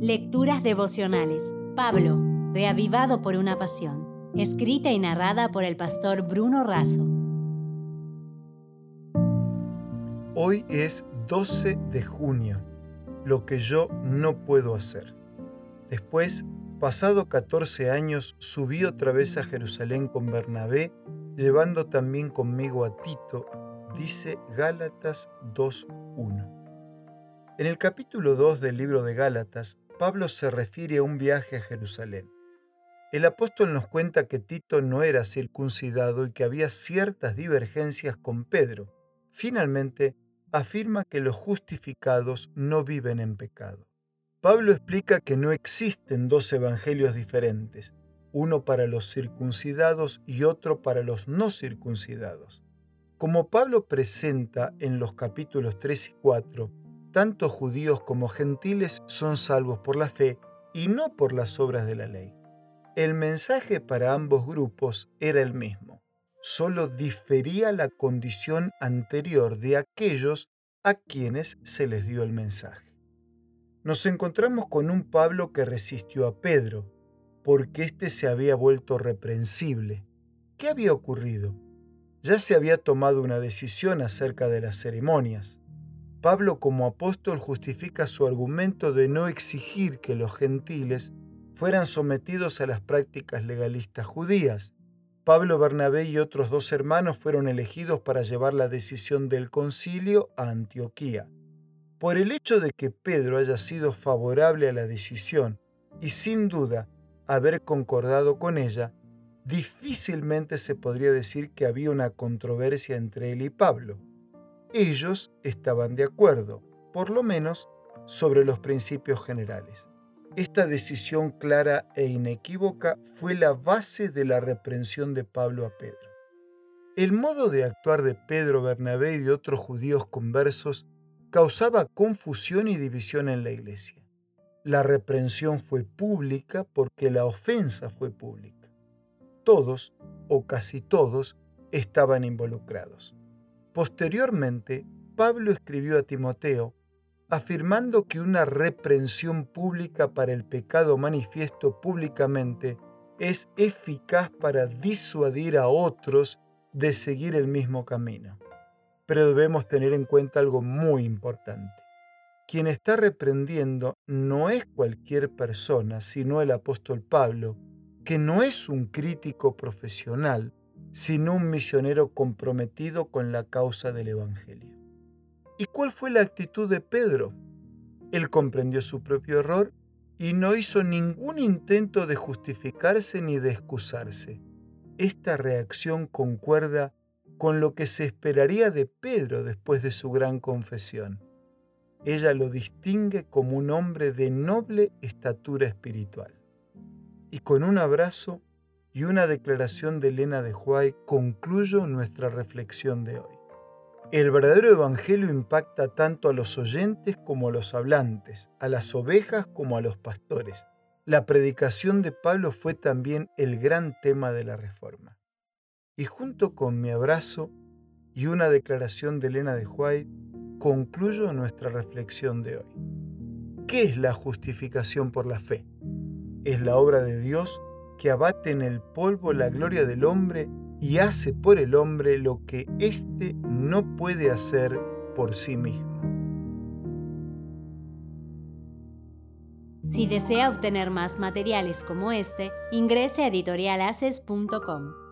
Lecturas devocionales. Pablo, reavivado por una pasión. Escrita y narrada por el pastor Bruno Razo. Hoy es 12 de junio, lo que yo no puedo hacer. Después, pasado 14 años, subí otra vez a Jerusalén con Bernabé, llevando también conmigo a Tito, dice Gálatas 2.1. En el capítulo 2 del libro de Gálatas, Pablo se refiere a un viaje a Jerusalén. El apóstol nos cuenta que Tito no era circuncidado y que había ciertas divergencias con Pedro. Finalmente, afirma que los justificados no viven en pecado. Pablo explica que no existen dos evangelios diferentes, uno para los circuncidados y otro para los no circuncidados. Como Pablo presenta en los capítulos 3 y 4, tanto judíos como gentiles son salvos por la fe y no por las obras de la ley. El mensaje para ambos grupos era el mismo, solo difería la condición anterior de aquellos a quienes se les dio el mensaje. Nos encontramos con un Pablo que resistió a Pedro, porque éste se había vuelto reprensible. ¿Qué había ocurrido? Ya se había tomado una decisión acerca de las ceremonias. Pablo como apóstol justifica su argumento de no exigir que los gentiles fueran sometidos a las prácticas legalistas judías. Pablo Bernabé y otros dos hermanos fueron elegidos para llevar la decisión del concilio a Antioquía. Por el hecho de que Pedro haya sido favorable a la decisión y sin duda haber concordado con ella, difícilmente se podría decir que había una controversia entre él y Pablo ellos estaban de acuerdo, por lo menos sobre los principios generales. Esta decisión clara e inequívoca fue la base de la reprensión de Pablo a Pedro. El modo de actuar de Pedro, Bernabé y de otros judíos conversos causaba confusión y división en la iglesia. La reprensión fue pública porque la ofensa fue pública. Todos, o casi todos, estaban involucrados. Posteriormente, Pablo escribió a Timoteo afirmando que una reprensión pública para el pecado manifiesto públicamente es eficaz para disuadir a otros de seguir el mismo camino. Pero debemos tener en cuenta algo muy importante. Quien está reprendiendo no es cualquier persona, sino el apóstol Pablo, que no es un crítico profesional, sino un misionero comprometido con la causa del Evangelio. ¿Y cuál fue la actitud de Pedro? Él comprendió su propio error y no hizo ningún intento de justificarse ni de excusarse. Esta reacción concuerda con lo que se esperaría de Pedro después de su gran confesión. Ella lo distingue como un hombre de noble estatura espiritual. Y con un abrazo y una declaración de Elena de Huay concluyo nuestra reflexión de hoy. El verdadero evangelio impacta tanto a los oyentes como a los hablantes, a las ovejas como a los pastores. La predicación de Pablo fue también el gran tema de la reforma. Y junto con mi abrazo y una declaración de Elena de Huay, concluyo nuestra reflexión de hoy. ¿Qué es la justificación por la fe? Es la obra de Dios que abate en el polvo la gloria del hombre y hace por el hombre lo que éste no puede hacer por sí mismo. Si desea obtener más materiales como este, ingrese a editorialaces.com.